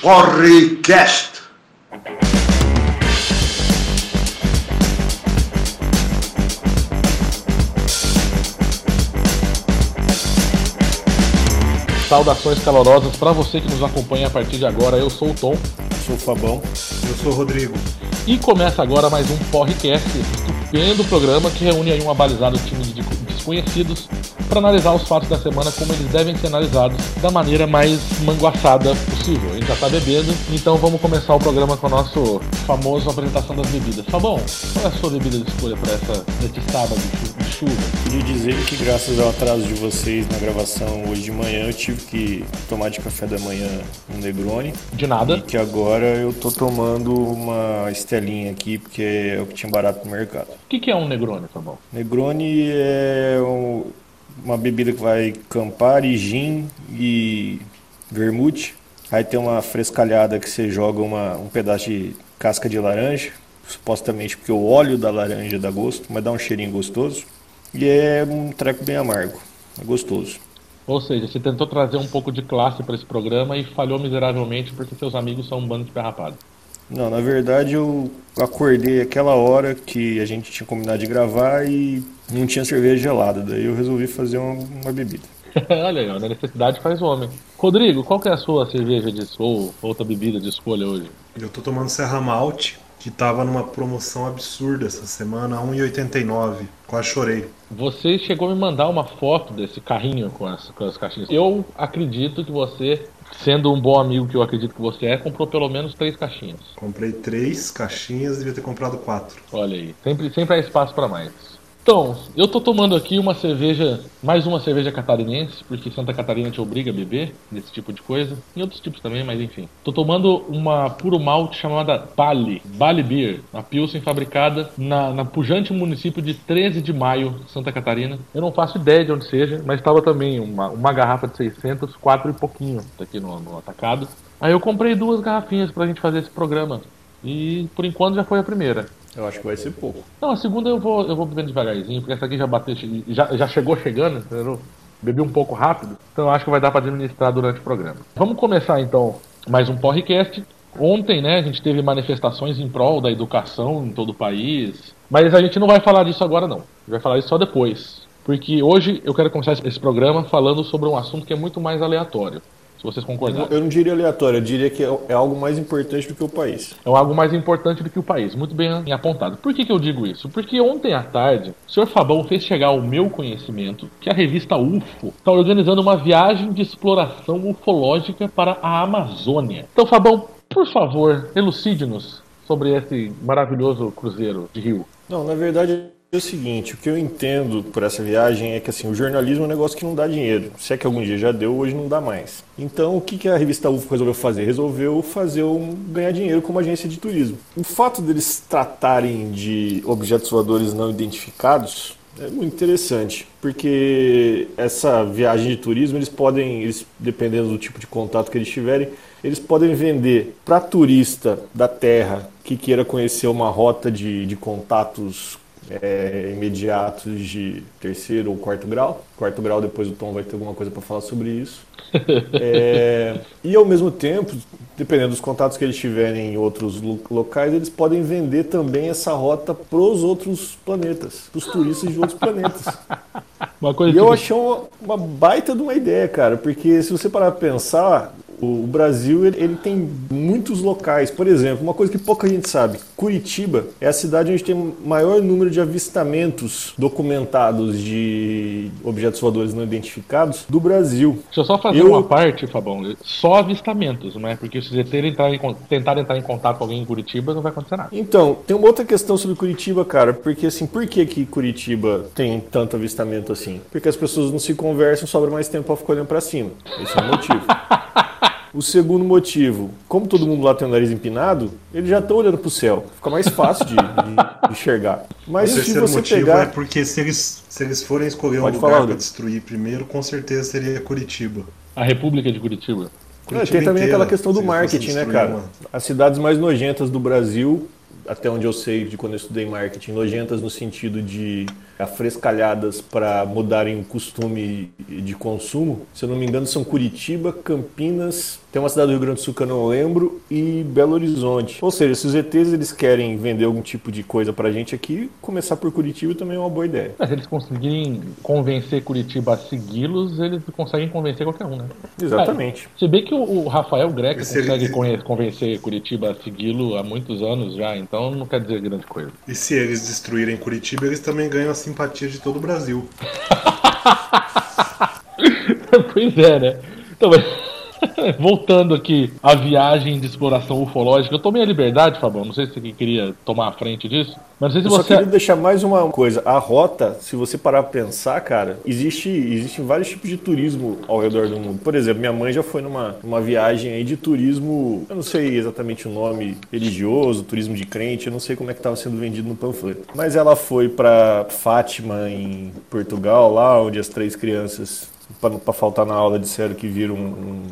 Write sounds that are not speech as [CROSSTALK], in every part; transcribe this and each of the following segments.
Porrecast. Saudações calorosas para você que nos acompanha a partir de agora. Eu sou o Tom. Sou o Fabão. Eu sou o Rodrigo. E começa agora mais um Porrecast, estupendo programa que reúne aí um abalizado time de desconhecidos para analisar os fatos da semana como eles devem ser analisados da maneira mais manguaçada possível. A gente já tá bebendo, então vamos começar o programa com o nosso famoso apresentação das bebidas. Fabão, qual é a sua bebida de escolha para essa neste sábado de chuva? Queria dizer que graças ao atraso de vocês na gravação hoje de manhã, eu tive que tomar de café da manhã um Negroni. De nada. E que agora eu tô tomando uma estelinha aqui, porque é o que tinha barato no mercado. O que, que é um Negroni, Fabão? Negroni é um, uma bebida que vai Campari, gin e vermute. Aí tem uma frescalhada que você joga uma, um pedaço de casca de laranja, supostamente porque o óleo da laranja dá gosto, mas dá um cheirinho gostoso. E é um treco bem amargo, é gostoso. Ou seja, você tentou trazer um pouco de classe para esse programa e falhou miseravelmente porque seus amigos são um bando de perrapado. Não, na verdade eu acordei aquela hora que a gente tinha combinado de gravar e não tinha cerveja gelada, daí eu resolvi fazer uma, uma bebida. [LAUGHS] Olha aí, a necessidade faz o homem. Rodrigo, qual que é a sua cerveja de ou outra bebida de escolha hoje? Eu tô tomando Serra Malte, que tava numa promoção absurda essa semana, 1,89. Quase chorei. Você chegou a me mandar uma foto desse carrinho com as, com as caixinhas. Eu acredito que você, sendo um bom amigo que eu acredito que você é, comprou pelo menos três caixinhas. Comprei três caixinhas, devia ter comprado quatro. Olha aí, sempre, sempre há espaço para mais. Então, eu tô tomando aqui uma cerveja, mais uma cerveja catarinense, porque Santa Catarina te obriga a beber desse tipo de coisa. E outros tipos também, mas enfim. Tô tomando uma puro malte chamada Bali, Bali Beer, uma Pilsen fabricada na, na pujante município de 13 de maio, Santa Catarina. Eu não faço ideia de onde seja, mas estava também uma, uma garrafa de 600, quatro e pouquinho aqui no, no atacado. Aí eu comprei duas garrafinhas pra gente fazer esse programa. E por enquanto já foi a primeira. Eu acho que vai ser pouco. Não, a segunda eu vou, eu vou bebendo devagarzinho, porque essa aqui já bateu, já, já chegou chegando, entendeu? Bebi um pouco rápido, então eu acho que vai dar para administrar durante o programa. Vamos começar então mais um podcast. Ontem, né, a gente teve manifestações em prol da educação em todo o país, mas a gente não vai falar disso agora não. A gente vai falar isso só depois. Porque hoje eu quero começar esse programa falando sobre um assunto que é muito mais aleatório se vocês concordarem. Eu não diria aleatório, eu diria que é algo mais importante do que o país. É algo mais importante do que o país, muito bem apontado. Por que, que eu digo isso? Porque ontem à tarde, o senhor Fabão fez chegar ao meu conhecimento que a revista UFO está organizando uma viagem de exploração ufológica para a Amazônia. Então, Fabão, por favor, elucide-nos sobre esse maravilhoso cruzeiro de rio. Não, na verdade é o seguinte, o que eu entendo por essa viagem é que assim, o jornalismo é um negócio que não dá dinheiro. Se é que algum dia já deu, hoje não dá mais. Então, o que, que a revista UFO resolveu fazer? Resolveu fazer um, ganhar dinheiro como agência de turismo. O fato deles tratarem de objetos voadores não identificados é muito interessante, porque essa viagem de turismo, eles podem, eles, dependendo do tipo de contato que eles tiverem, eles podem vender para turista da Terra que queira conhecer uma rota de, de contatos é, imediatos de terceiro ou quarto grau. Quarto grau, depois o Tom vai ter alguma coisa para falar sobre isso. [LAUGHS] É, e ao mesmo tempo, dependendo dos contatos que eles tiverem em outros locais, eles podem vender também essa rota para os outros planetas, para os turistas de outros planetas. [LAUGHS] e eu achei uma, uma, baita de uma ideia, cara, porque se você parar para pensar, o Brasil ele, ele, tem muitos locais. Por exemplo, uma coisa que pouca gente sabe: Curitiba é a cidade onde tem o maior número de avistamentos documentados de objetos voadores não identificados do Brasil. Deixa eu só fazer eu... uma parte, Fabão. Só avistamentos, não é? Porque se você entrar em, tentar entrar em contato com alguém em Curitiba, não vai acontecer nada. Então, tem uma outra questão sobre Curitiba, cara. Porque assim, por que, que Curitiba tem tanto avistamento assim? Porque as pessoas não se conversam, sobra mais tempo pra ficar olhando pra cima. Esse é o motivo. [LAUGHS] O segundo motivo, como todo mundo lá tem o nariz empinado, eles já estão olhando para o céu. Fica mais fácil de, de [LAUGHS] enxergar. Mas o se você motivo pegar... é porque se eles, se eles forem escolher Pode um lugar para destruir primeiro, com certeza seria Curitiba. A República de Curitiba. Curitiba tem também inteira, aquela questão do marketing, né, cara? Uma... As cidades mais nojentas do Brasil, até onde eu sei de quando eu estudei marketing, nojentas no sentido de afrescalhadas para mudarem o costume de consumo. Se eu não me engano, são Curitiba, Campinas, tem uma cidade do Rio Grande do Sul que eu não lembro e Belo Horizonte. Ou seja, se os ETs eles querem vender algum tipo de coisa pra gente aqui, começar por Curitiba também é uma boa ideia. Mas se eles conseguirem convencer Curitiba a segui-los, eles conseguem convencer qualquer um, né? Exatamente. Se bem que o, Rafael Greco se consegue ele- conhe- convencer Curitiba a segui-lo há muitos anos já, então não quer dizer grande coisa. E se eles destruírem Curitiba, eles também ganham a simpatia de todo o Brasil. [LAUGHS] pois é, né? Então, mas- [LAUGHS] voltando aqui à viagem de exploração ufológica, eu tomei a liberdade, Fabão, não sei se você queria tomar a frente disso, mas não sei se Eu só você... queria deixar mais uma coisa. A rota, se você parar pra pensar, cara, existe, existem vários tipos de turismo ao redor do mundo. Por exemplo, minha mãe já foi numa, numa viagem aí de turismo, eu não sei exatamente o nome religioso, turismo de crente, eu não sei como é que estava sendo vendido no panfleto. Mas ela foi pra Fátima, em Portugal, lá onde as três crianças para faltar na aula disseram que viram um, um-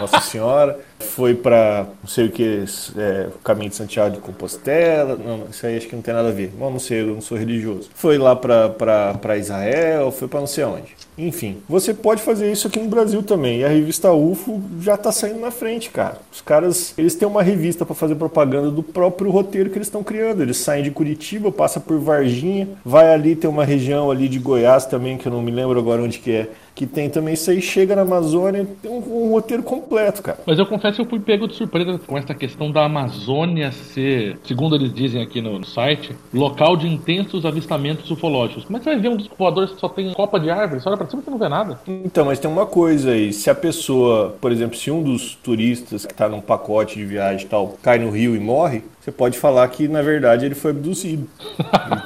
Nossa Senhora. Foi para não sei o que, é, caminho de Santiago de Compostela. Não, isso aí acho que não tem nada a ver. Bom, não sei, eu não sou religioso. Foi lá para Israel, foi para não sei onde. Enfim, você pode fazer isso aqui no Brasil também. E a revista UFO já tá saindo na frente, cara. Os caras, eles têm uma revista para fazer propaganda do próprio roteiro que eles estão criando. Eles saem de Curitiba, passa por Varginha, vai ali, tem uma região ali de Goiás também, que eu não me lembro agora onde que é, que tem também isso aí, chega na Amazônia, tem um, um roteiro completo, cara. Mas eu confesso que eu fui pego de surpresa com essa questão da Amazônia ser, segundo eles dizem aqui no, no site, local de intensos avistamentos ufológicos. Como é que você vai ver um disco voador que só tem copa de árvore? Você olha pra cima e não vê nada. Então, mas tem uma coisa aí, se a pessoa, por exemplo, se um dos turistas que está num pacote de viagem e tal, cai no rio e morre, você pode falar que na verdade ele foi abduzido.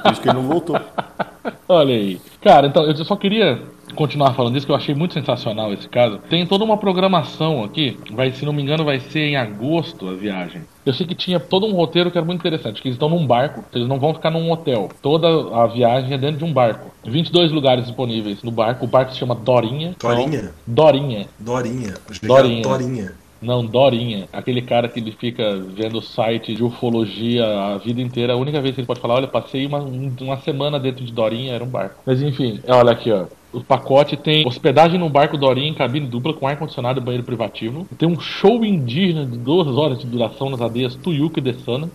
Por isso que ele não voltou. [LAUGHS] Olha aí. Cara, então, eu só queria continuar falando disso, que eu achei muito sensacional esse caso. Tem toda uma programação aqui, vai, se não me engano, vai ser em agosto a viagem. Eu sei que tinha todo um roteiro que era muito interessante, que eles estão num barco, eles não vão ficar num hotel. Toda a viagem é dentro de um barco. 22 lugares disponíveis no barco, o barco se chama Dorinha. Dorinha? Dorinha. Dorinha. Dorinha. Dorinha. Não, Dorinha. Aquele cara que ele fica vendo site de ufologia a vida inteira. A única vez que ele pode falar, olha, passei uma, uma semana dentro de Dorinha, era um barco. Mas enfim, olha aqui, ó. O pacote tem hospedagem no barco Dorinha em cabine dupla com ar-condicionado e banheiro privativo. Tem um show indígena de duas horas de duração nas aldeias Tuyuca e Dessana.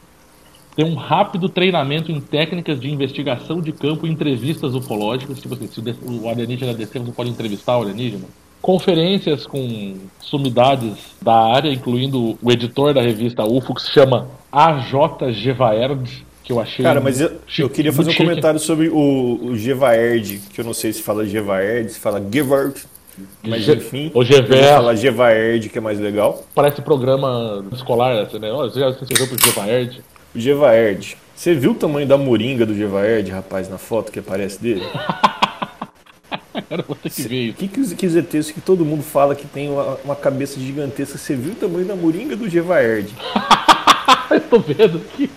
Tem um rápido treinamento em técnicas de investigação de campo e entrevistas ufológicas. Tipo assim, se o alienígena descer, você pode entrevistar o alienígena. Conferências com sumidades da área, incluindo o editor da revista UFO, que se chama AJ Gevaerd, que eu achei. Cara, mas eu, eu queria fazer um chique. comentário sobre o, o Gevaerd, que eu não sei se fala Gevaerd, se fala Gevard, mas Ge- enfim. o Gever. falar Gevaerd, que é mais legal. Parece programa escolar, assim, né? Olha, você já se inscreveu pro Gevaerd? O Gevaerd. Você viu o tamanho da moringa do Gevaerd, rapaz, na foto que aparece dele? [LAUGHS] Cara, vou ter que ver O que, que os que os ETs que todo mundo fala que tem uma, uma cabeça gigantesca? Você viu o tamanho da moringa do Gevaerd? [LAUGHS] Eu tô vendo aqui.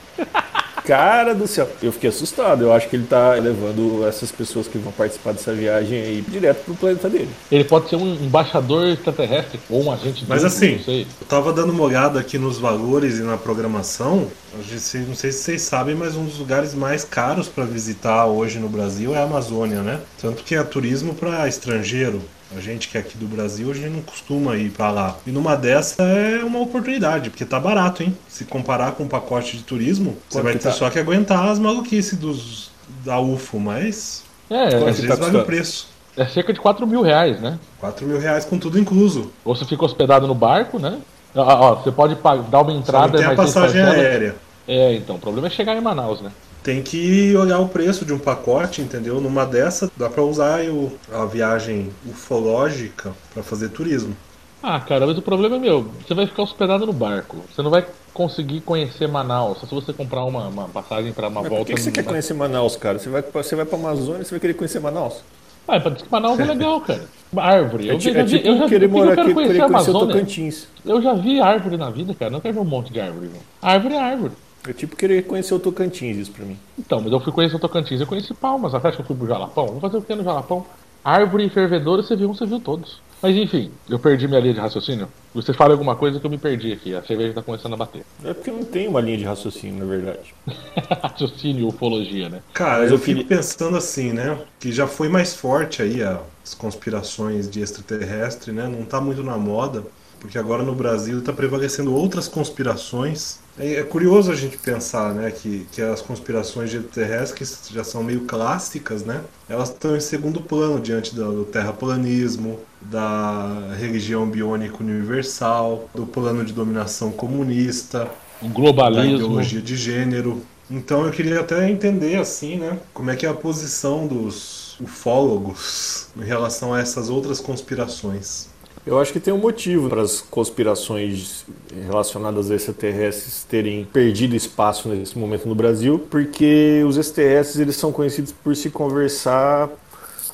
Cara do céu, eu fiquei assustado. Eu acho que ele tá levando essas pessoas que vão participar dessa viagem aí direto pro planeta dele. Ele pode ser um embaixador extraterrestre ou um agente Mas duplo, assim, não sei. eu tava dando uma olhada aqui nos valores e na programação. Não sei se vocês sabem, mas um dos lugares mais caros para visitar hoje no Brasil é a Amazônia, né? Tanto que é turismo para estrangeiro. A gente que é aqui do Brasil, a gente não costuma ir para lá. E numa dessa é uma oportunidade, porque tá barato, hein? Se comparar com um pacote de turismo, você vai que ter tá? só que aguentar as maluquices dos, da UFO, mas É, às vezes tá vale o preço. é cerca de 4 mil reais, né? 4 mil reais com tudo incluso. Ou você fica hospedado no barco, né? Ó, ó, você pode dar uma Só não entrada, tem a passagem aérea. É, então, o problema é chegar em Manaus, né? Tem que olhar o preço de um pacote, entendeu? Numa dessa, dá pra usar o- a viagem ufológica pra fazer turismo. Ah, cara, mas o problema é meu. Você vai ficar hospedado no barco. Você não vai conseguir conhecer Manaus. Só se você comprar uma, uma passagem pra uma Mas por volta. que, que você no- quer conhecer Manaus, cara? Você vai, pra- você vai pra Amazônia, você vai querer conhecer Manaus? Ah, diz que Manaus é legal, cara. Árvore. É, Eu ti- já é vi, tipo eu já vi, querer por que morar eu quero aqui, conhecer querer conhecer Amazônia. Tocantins. Eu já vi árvore na vida, cara. Não quero ver um monte de árvore, irmão. Árvore é árvore. É tipo querer conhecer o Tocantins, isso pra mim. Então, mas eu fui conhecer o Tocantins. Eu conheci Palmas. Até acho que eu fui pro Jalapão. Vou fazer o que no Jalapão? Árvore e fervedora, você viu um, você viu todos. Mas enfim, eu perdi minha linha de raciocínio. Você fala alguma coisa que eu me perdi aqui. A cerveja tá começando a bater. É porque não tem uma linha de raciocínio, na verdade. [LAUGHS] raciocínio, ufologia, né? Cara, eu, eu fico queria... pensando assim, né? Que já foi mais forte aí as conspirações de extraterrestre, né? Não tá muito na moda porque agora no Brasil está prevalecendo outras conspirações. É, é, curioso a gente pensar né, que, que as conspirações de terrestres, que já são meio clássicas, né, elas estão em segundo plano diante do, do terraplanismo, da religião biônica universal, do plano de dominação comunista, o globalismo, da ideologia de gênero. Então eu queria até entender assim, né, como é que é a posição dos ufólogos em relação a essas outras conspirações. Eu acho que tem um motivo para as conspirações relacionadas a extraterrestres terem perdido espaço nesse momento no Brasil, porque os extraterrestres eles são conhecidos por se conversar,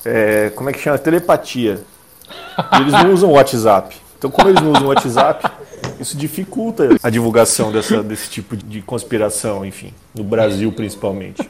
é, como é que chama? Telepatia. E eles não usam WhatsApp. Então, como eles não usam WhatsApp, isso dificulta a divulgação dessa, desse tipo de conspiração, enfim, no Brasil principalmente.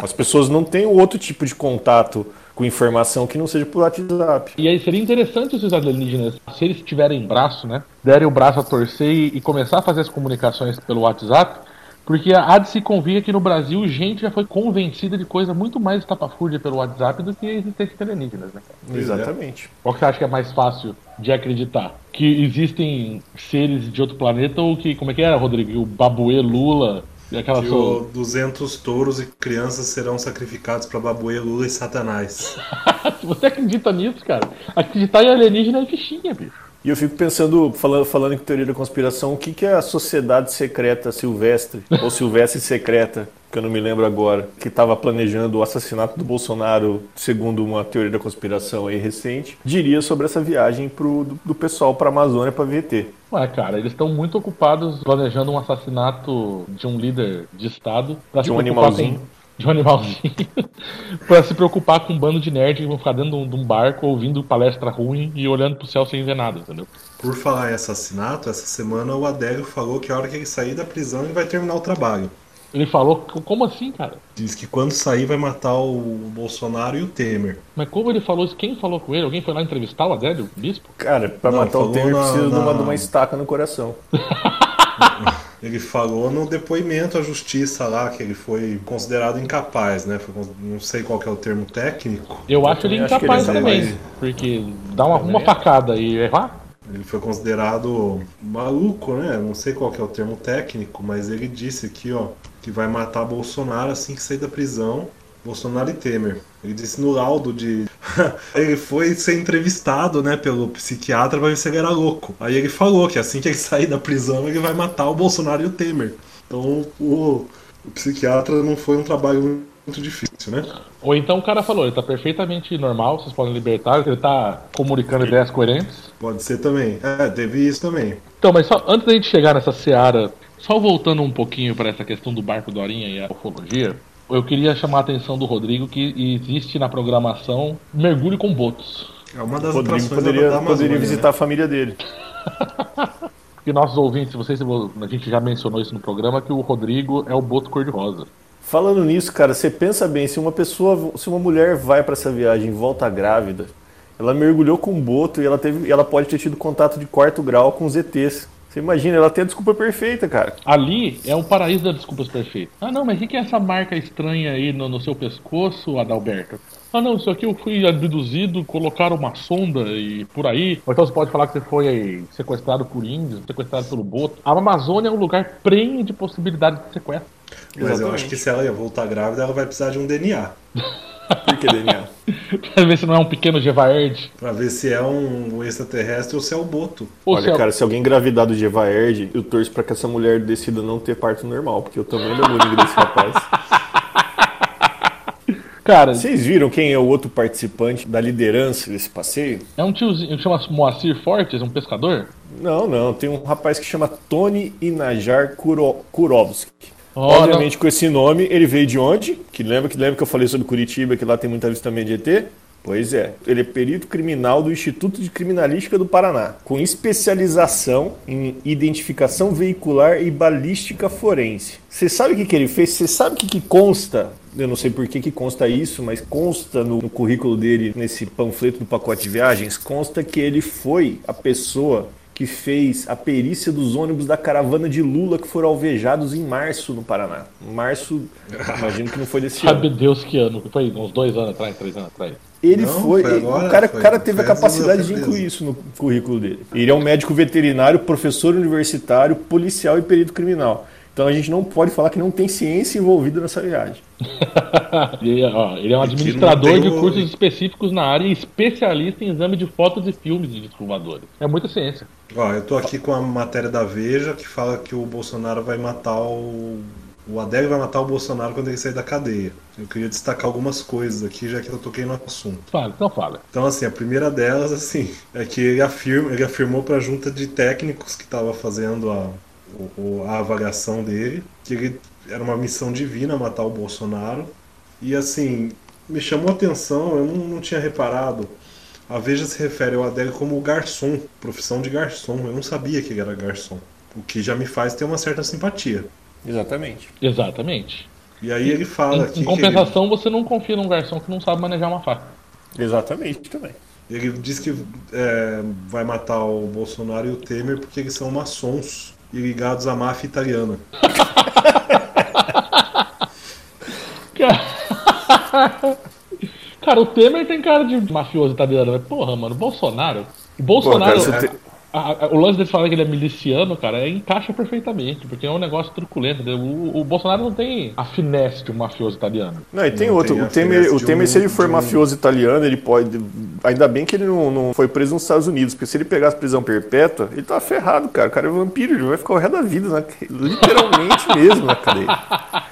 As pessoas não têm outro tipo de contato com informação que não seja por WhatsApp. E aí seria interessante se os alienígenas, se eles tiverem braço, né, derem o braço a torcer e, e começar a fazer as comunicações pelo WhatsApp, porque há de se convir que no Brasil gente já foi convencida de coisa muito mais estapafúrdia pelo WhatsApp do que a existência de alienígenas, né? Exatamente. Qual que você acha que é mais fácil de acreditar? Que existem seres de outro planeta ou que, como é que era, Rodrigo? O Babuê Lula e aquela que o 200 touros e crianças serão sacrificados para Babuê, Lula e Satanás. [LAUGHS] Você acredita nisso, cara? Acreditar em alienígena é fichinha, bicho. E eu fico pensando, falando, falando em teoria da conspiração, o que, que é a sociedade secreta silvestre, ou silvestre secreta, que eu não me lembro agora, que estava planejando o assassinato do Bolsonaro, segundo uma teoria da conspiração aí recente, diria sobre essa viagem pro, do, do pessoal para a Amazônia para VT. Ué, cara, eles estão muito ocupados planejando um assassinato de um líder de Estado. De um animalzinho. De um animalzinho. pra se preocupar com um bando de nerds que vão ficar dentro de um barco ouvindo palestra ruim e olhando pro céu sem ver nada, entendeu? Por falar em assassinato, essa semana o Adélio falou que a hora que ele sair da prisão ele vai terminar o trabalho. Ele falou, como assim, cara? Diz que quando sair vai matar o Bolsonaro e o Temer. Mas como ele falou isso? Quem falou com ele? Alguém foi lá entrevistar o Adélio, o bispo? Cara, pra Não, matar o Temer na, precisa na... de, uma, de uma estaca no coração. [LAUGHS] ele falou no depoimento à justiça lá que ele foi considerado incapaz, né? Foi, não sei qual é o termo técnico. Eu, acho ele incapaz ele também, porque dá uma, uma facada e errar. Ele foi considerado maluco, né? Não sei qual é o termo técnico, mas ele disse aqui, ó, que vai matar Bolsonaro assim que sair da prisão. Bolsonaro e Temer. Ele disse no laudo de. [LAUGHS] ele foi ser entrevistado, né, pelo psiquiatra pra ver se ele era louco. Aí ele falou que assim que ele [LAUGHS] sair da prisão, ele vai matar o Bolsonaro e o Temer. Então o, o psiquiatra não foi um trabalho muito difícil, né? Ou então o cara falou, ele tá perfeitamente normal, vocês podem libertar, ele tá comunicando ideias coerentes. Pode ser também. É, teve isso também. Então, mas só antes da gente chegar nessa seara, só voltando um pouquinho para essa questão do barco Dorinha e a ufologia, eu queria chamar a atenção do Rodrigo que existe na programação mergulho com botos. É uma das Rodrigo poderia, da poderia visitar né? a família dele. [LAUGHS] e nossos ouvintes, vocês, a gente já mencionou isso no programa, que o Rodrigo é o boto cor-de-rosa. Falando nisso, cara, você pensa bem, se uma pessoa, se uma mulher vai para essa viagem e volta grávida, ela mergulhou com um boto e ela, teve, ela pode ter tido contato de quarto grau com os ETs. Você imagina, ela tem a desculpa perfeita, cara. Ali é um paraíso das desculpas perfeitas. Ah, não, mas o que é essa marca estranha aí no, no seu pescoço, Adalberto? Ah, não, isso aqui eu fui abduzido, colocaram uma sonda e por aí. Ou então você pode falar que você foi sequestrado por índios, sequestrado pelo boto. A Amazônia é um lugar prenhe de possibilidades de sequestro. Mas Exatamente. eu acho que se ela ia voltar grávida, ela vai precisar de um DNA. [LAUGHS] Por que DNA? pra ver se não é um pequeno Gevaerd. Pra ver se é um extraterrestre ou se é o Boto. Olha, cara, se alguém engravidar do Gevaerd, eu torço pra que essa mulher decida não ter parto normal, porque eu também não vou desse rapaz. [LAUGHS] Cara, vocês viram quem é o outro participante da liderança desse passeio? É um tiozinho, chama Moacir Fortes, um pescador? Não, não, tem um rapaz que chama Tony Inajar Kuro, Kurovski. Oh, Obviamente, não. com esse nome, ele veio de onde? Que lembra, que lembra que eu falei sobre Curitiba, que lá tem muita avistamento de ET? Pois é, ele é perito criminal do Instituto de Criminalística do Paraná, com especialização em identificação veicular e balística forense. Você sabe o que, que ele fez? Você sabe o que, que consta eu não sei por que, que consta isso, mas consta no, no, currículo dele, nesse panfleto do pacote de viagens, consta que ele foi a pessoa que fez a perícia dos ônibus da caravana de Lula que foram alvejados em março no Paraná. Março, imagino que não foi desse Sabe ano. Deus que ano, foi uns dois anos atrás, três anos atrás. Ele não, foi, foi agora, o cara, foi, cara teve a capacidade de incluir isso no currículo dele. Ele é um médico veterinário, professor universitário, policial e perito criminal. Então a gente não pode falar que não tem ciência envolvida nessa viagem. ele, [LAUGHS] ó, ele, é um administrador de cursos específicos na área e especialista em exame de fotos e filmes de descovadores. É muita ciência. Ó, eu tô aqui com a matéria da Veja que fala que o Bolsonaro vai matar o. O Adélio vai matar o Bolsonaro quando ele sair da cadeia. Eu queria destacar algumas coisas aqui, já que eu toquei no assunto. Fala, então fala. Então, assim, a primeira delas, assim, é que ele, afirma, ele afirmou para a junta de técnicos que estava fazendo a, o, a avaliação dele, que ele era uma missão divina matar o Bolsonaro. E assim, me chamou a atenção, eu não, não tinha reparado. A Veja se refere ao Adélio como garçom, profissão de garçom. Eu não sabia que ele era garçom. O que já me faz ter uma certa simpatia. Exatamente. Exatamente. E aí ele fala em, em compensação, ele... você não confia num garçom que não sabe manejar uma faca. Exatamente também. Ele diz que é, vai matar o Bolsonaro e o Temer porque eles são maçons e ligados à máfia italiana. [LAUGHS] cara, o Temer tem cara de mafioso italiano, mas porra, mano, Bolsonaro. Bolsonaro. Pô, cara. A, a, o lance dele falar que ele é miliciano, cara, encaixa perfeitamente, porque é um negócio truculento. O, o, Bolsonaro não tem a finesse de um mafioso italiano. Não, e tem não outro. Tem o Temer, o Temer um, se ele for um... mafioso italiano, ele pode. Ainda bem que ele não, não, foi preso nos Estados Unidos, porque se ele pegasse prisão perpétua, ele tá ferrado, cara. O cara é vampiro, ele vai ficar o resto da vida, né? literalmente mesmo na cadeia. [LAUGHS]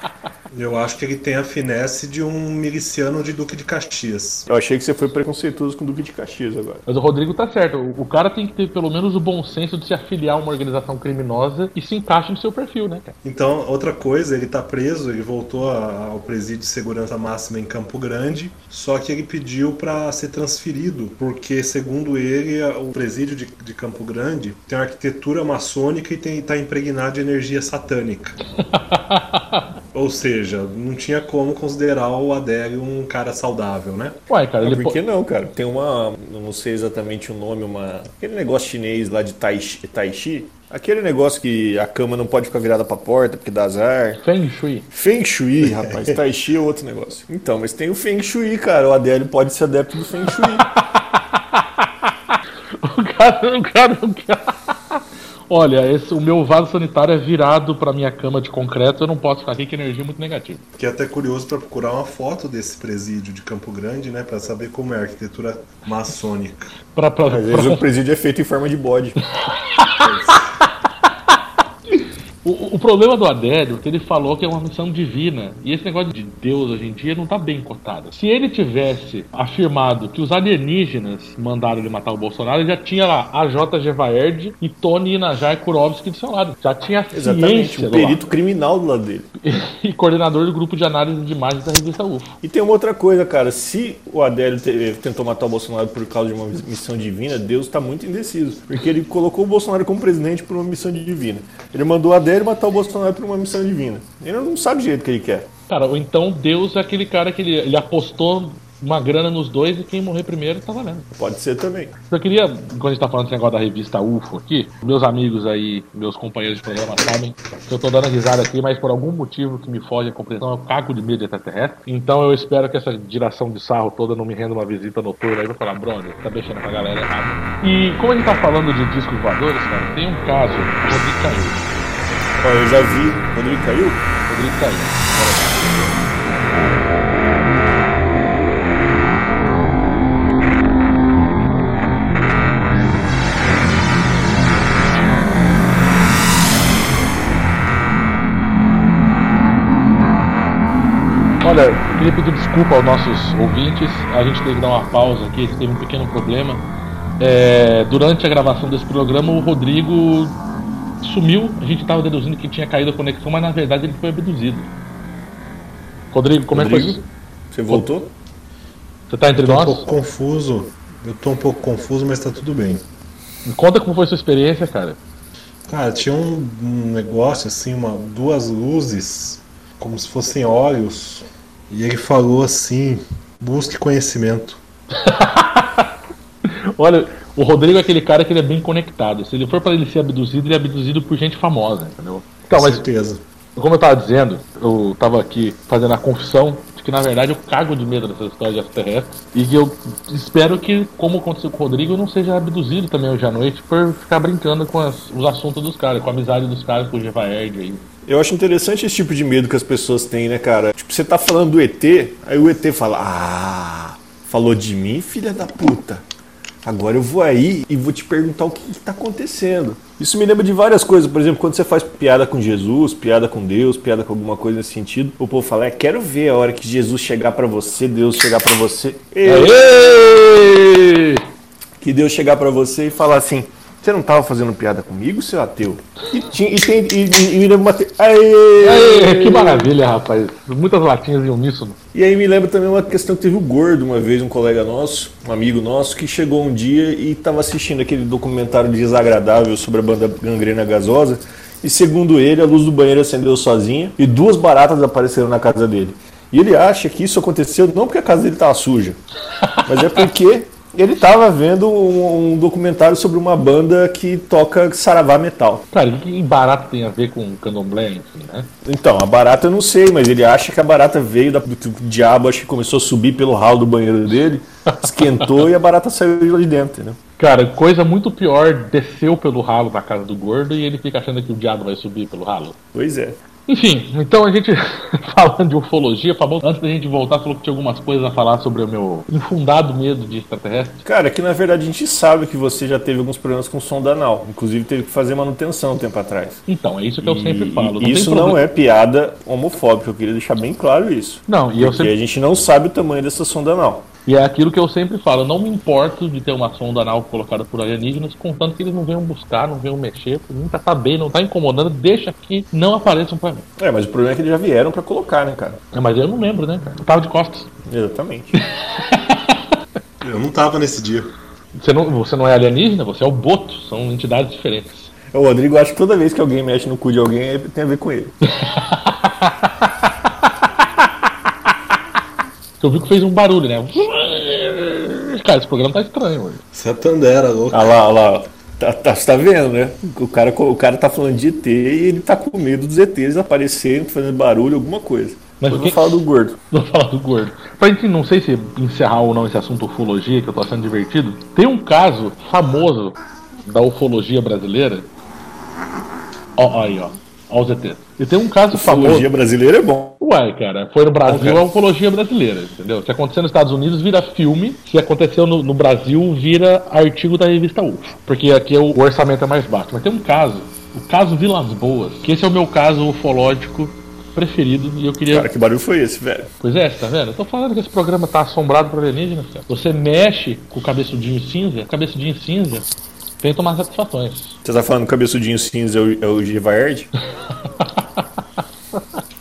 Eu acho que ele tem a finesse de um miliciano de Duque de Caxias. Eu achei que você foi preconceituoso com o Duque de Caxias agora. Mas o Rodrigo tá certo. O cara tem que ter pelo menos o bom senso de se afiliar a uma organização criminosa e se encaixa no seu perfil, né, cara? Então, outra coisa, ele tá preso, ele voltou ao presídio de segurança máxima em Campo Grande, só que ele pediu para ser transferido, porque, segundo ele, o presídio de, de Campo Grande tem uma arquitetura maçônica e tem, tá impregnado de energia satânica. [LAUGHS] Ou seja, não tinha como considerar o Adélio um cara saudável, né? Uai, cara, ele... por que não, cara? Tem uma, não sei exatamente o nome, uma aquele negócio chinês lá de tai, tai Chi, Aquele negócio que a cama não pode ficar virada pra porta porque dá azar. Feng Shui. Feng Shui, rapaz. tai Chi é outro negócio. Então, mas tem o Feng Shui, cara. O Adélio pode ser adepto do Feng Shui. [LAUGHS] o cara, o cara, o cara. Olha, esse, o meu vaso sanitário é virado para minha cama de concreto, eu não posso ficar aqui que energia é muito negativa. Que é até curioso para procurar uma foto desse presídio de Campo Grande, né, para saber como é a arquitetura maçônica. Pra, pra, Às vezes o presídio é feito em forma de bode. [LAUGHS] O, o, problema do Adélio é que ele falou que é uma missão divina. E esse negócio de Deus hoje em dia não tá bem cotado. Se ele tivesse afirmado que os alienígenas mandaram ele matar o Bolsonaro, ele já tinha lá a J. Vaerd e Tony Inajar Kurovski do seu lado. Já tinha Exatamente, o perito criminal do lado dele. [LAUGHS] e coordenador do grupo de análise de imagens da revista UFO. E tem uma outra coisa, cara. Se o Adélio tentou matar o Bolsonaro por causa de uma missão divina, Deus está muito indeciso. Porque ele colocou o Bolsonaro como presidente por uma missão divina. Ele mandou o Adélio matar o Bolsonaro por uma missão divina. Ele não sabe direito o que ele quer. Cara, ou então Deus é aquele cara que ele, ele apostou uma grana nos dois e quem morrer primeiro tá valendo. Pode ser também. Eu queria, quando a gente tá falando desse negócio da revista UFO aqui, meus amigos aí, meus companheiros de programa sabem que eu tô dando risada aqui, mas por algum motivo que me foge a compreensão, eu cago de medo de extraterrestre. Então eu espero que essa geração de sarro toda não me renda uma visita noturna aí pra falar, brother, tá mexendo com a galera errada. E como a gente tá falando de discos voadores, cara, tem um caso, Rodrigo caiu. Ó, eu já vi. Rodrigo caiu? Rodrigo caiu. Olha, queria pedir desculpa aos nossos ouvintes. A gente teve que dar uma pausa aqui, teve um pequeno problema. É, durante a gravação desse programa, o Rodrigo sumiu. A gente estava deduzindo que tinha caído a conexão, mas na verdade ele foi abduzido. Rodrigo, como Rodrigo, é que foi isso? Você voltou? Você está entre eu tô nós? um pouco confuso. Eu tô um pouco confuso, mas está tudo bem. Me conta como foi a sua experiência, cara. Cara, tinha um, um negócio assim, uma, duas luzes, como se fossem olhos E ele falou assim: busque conhecimento. [LAUGHS] Olha, o Rodrigo é aquele cara que ele é bem conectado. Se ele for para ele ser abduzido, ele é abduzido por gente famosa, entendeu? Então, Com mas certeza. como eu tava dizendo, eu tava aqui fazendo a confissão de que na verdade eu cago de medo dessas histórias de extraterrestres e que eu espero que, como aconteceu com o Rodrigo, eu não seja abduzido também hoje à noite por ficar brincando com as- os assuntos dos caras, com a amizade dos caras, com o Gevaerd aí. Eu acho interessante esse tipo de medo que as pessoas têm, né, cara? Tipo, você tá falando do ET, aí o ET fala: Ah, falou de mim, filha da puta. Agora eu vou aí e vou te perguntar o que, que tá acontecendo. Isso me lembra de várias coisas. Por exemplo, quando você faz piada com Jesus, piada com Deus, piada com alguma coisa nesse sentido, o povo fala: É, quero ver a hora que Jesus chegar pra você, Deus chegar pra você. Aê! que Deus chegar pra você e falar assim: Você não tava fazendo piada comigo, seu ateu? E, tinha, e, tem, e, e, e uma. Aê! Aê, que maravilha, rapaz. Muitas latinhas em uníssono. E aí me lembra também uma questão que teve o Gordo uma vez, um colega nosso, um amigo nosso, que chegou um dia e estava assistindo aquele documentário desagradável sobre a banda gangrena gasosa. E segundo ele, a luz do banheiro acendeu sozinha e duas baratas apareceram na casa dele. E ele acha que isso aconteceu não porque a casa dele estava suja, mas é porque ele estava vendo um, um documentário sobre uma banda que toca saravá metal. Cara, o que barato tem a ver com candomblé, enfim, né? Então, a barata eu não sei, mas ele acha que a barata veio da, do, do diabo, acho que começou a subir pelo ralo do banheiro dele, [LAUGHS] esquentou e a barata saiu de lá de dentro, né? Cara, coisa muito pior, desceu pelo ralo da casa do gordo e ele fica achando que o diabo vai subir pelo ralo. Pois é. Enfim, então a gente, [LAUGHS] falando de ufologia, Fabão, antes da gente voltar, falou que tinha algumas coisas a falar sobre o meu infundado medo de extraterrestre. Cara, que na verdade a gente sabe que você já teve alguns problemas com sonda anal. Inclusive teve que fazer manutenção um tempo atrás. Então, é isso que eu sempre falo. e isso não é piada homofóbica, eu queria deixar bem claro isso. Não, e eu Porque sempre a gente não sabe o tamanho dessa sonda anal. E é aquilo que eu sempre falo, eu não me importo de ter uma sonda anal colocada por alienígenas, contanto que eles não venham buscar, não venham mexer, nunca tá bem, não tá incomodando, deixa que não apareçam pra mim. É, mas o problema é que eles já vieram pra colocar, né, cara? É, Mas eu não lembro, né, cara? Eu tava de costas. Exatamente. [LAUGHS] Eu não tava nesse dia. Você não, você não é alienígena, você é o Boto, são entidades diferentes. o Rodrigo acha que toda vez que alguém mexe no cu de alguém é- tem a ver com ele. [LAUGHS] Eu vi que fez um barulho, né? [LAUGHS] Cara, esse programa tá estranho hoje. Satandera, louco. Ah lá, ah lá. Tá, tá, você tá vendo, né? O cara, o cara tá falando de ET e ele tá com medo dos ETs aparecerem, fazendo barulho, alguma coisa. Mas [LAUGHS] vou falar do gordo. Vou falar do gordo. Pra gente, não sei se encerrar ou não esse assunto ufologia, que eu tô achando divertido, tem um caso famoso da ufologia brasileira. Ó, ó aí, ó. Ó os ETs. E tem um caso famoso. Ufologia brasileira é bom. Uai, cara, foi no Brasil a ufologia brasileira, entendeu? Se aconteceu nos Estados Unidos, vira filme. Se aconteceu no, no Brasil, vira artigo da revista UFO. Porque aqui é o, o orçamento é mais baixo. Mas tem um caso, o caso Vilas Boas, que esse é o meu caso ufológico preferido. E eu queria. Cara, que barulho foi esse, velho? Pois é, tá vendo? Eu tô falando que esse programa tá assombrado por alienígenas, cara. Você mexe com o cabeçudinho cinza, cabeçudinho cinza vem tomar satisfações. Você tá falando cabeçudinho cinza é o, é o Givaerd? [LAUGHS]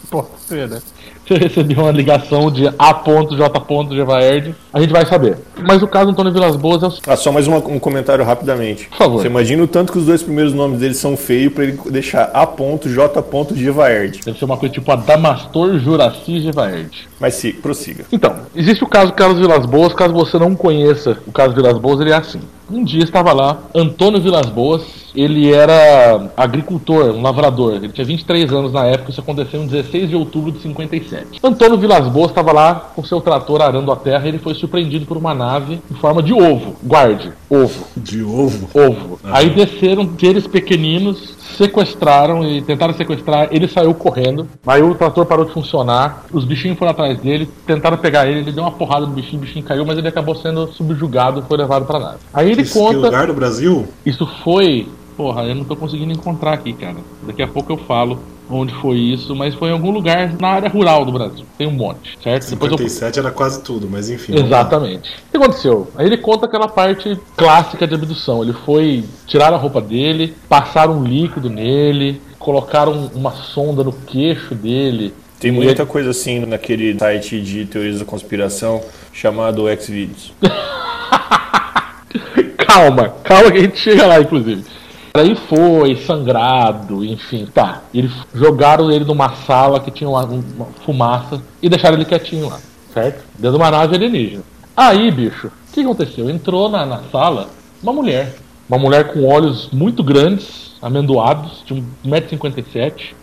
Pode ser, né? Se eu receber uma ligação de A.J.Gevaerd, a gente vai saber. Mas o caso Antônio Vilas Boas é o Ah, só mais uma- um comentário rapidamente. Por favor. Você imagina o tanto que os dois primeiros nomes dele são feios pra ele deixar A.J. Givaerd. Deve ser uma coisa tipo Adamastor Juraci Gevaerd. Mas sim, prossiga. Então, existe o caso Carlos Vilas Boas. Caso você não conheça o caso Vilas Boas, ele é assim. Um dia estava lá, Antônio Vilas Boas. Ele era agricultor, um lavrador. Ele tinha 23 anos na época. Isso aconteceu em 16 de outubro de 57. Antônio Vilas Boas estava lá com seu trator arando a terra. E ele foi surpreendido por uma nave em forma de ovo. Guarde, ovo. De ovo. ovo. Aí desceram seres pequeninos, sequestraram e tentaram sequestrar. Ele saiu correndo. Aí o trator parou de funcionar. Os bichinhos foram atrás dele, tentaram pegar ele. Ele deu uma porrada no bichinho, o bichinho caiu, mas ele acabou sendo subjugado e foi levado pra nave. Aí ele Isso, que conta. lugar do Brasil? Isso foi. Porra, eu não tô conseguindo encontrar aqui, cara. Daqui a pouco eu falo onde foi isso, mas foi em algum lugar na área rural do Brasil. Tem um monte, certo? Depois eu 57 era quase tudo, mas enfim. Exatamente. O que aconteceu? Aí ele conta aquela parte clássica de abdução. Ele foi tirar a roupa dele, passaram um líquido nele, colocaram uma sonda no queixo dele. Tem muita ele- coisa assim naquele site de teorias da conspiração chamado Xvideos. [LAUGHS] Calma, calma que a gente chega lá, inclusive. Aí foi, sangrado, enfim, tá. Eles jogaram ele numa sala que tinha uma, uma fumaça e deixaram ele quietinho lá, certo? Dentro de uma nave alienígena. Aí, bicho, o que aconteceu? Entrou na, na sala uma mulher. Uma mulher com olhos muito grandes, amendoados, de 1,57m.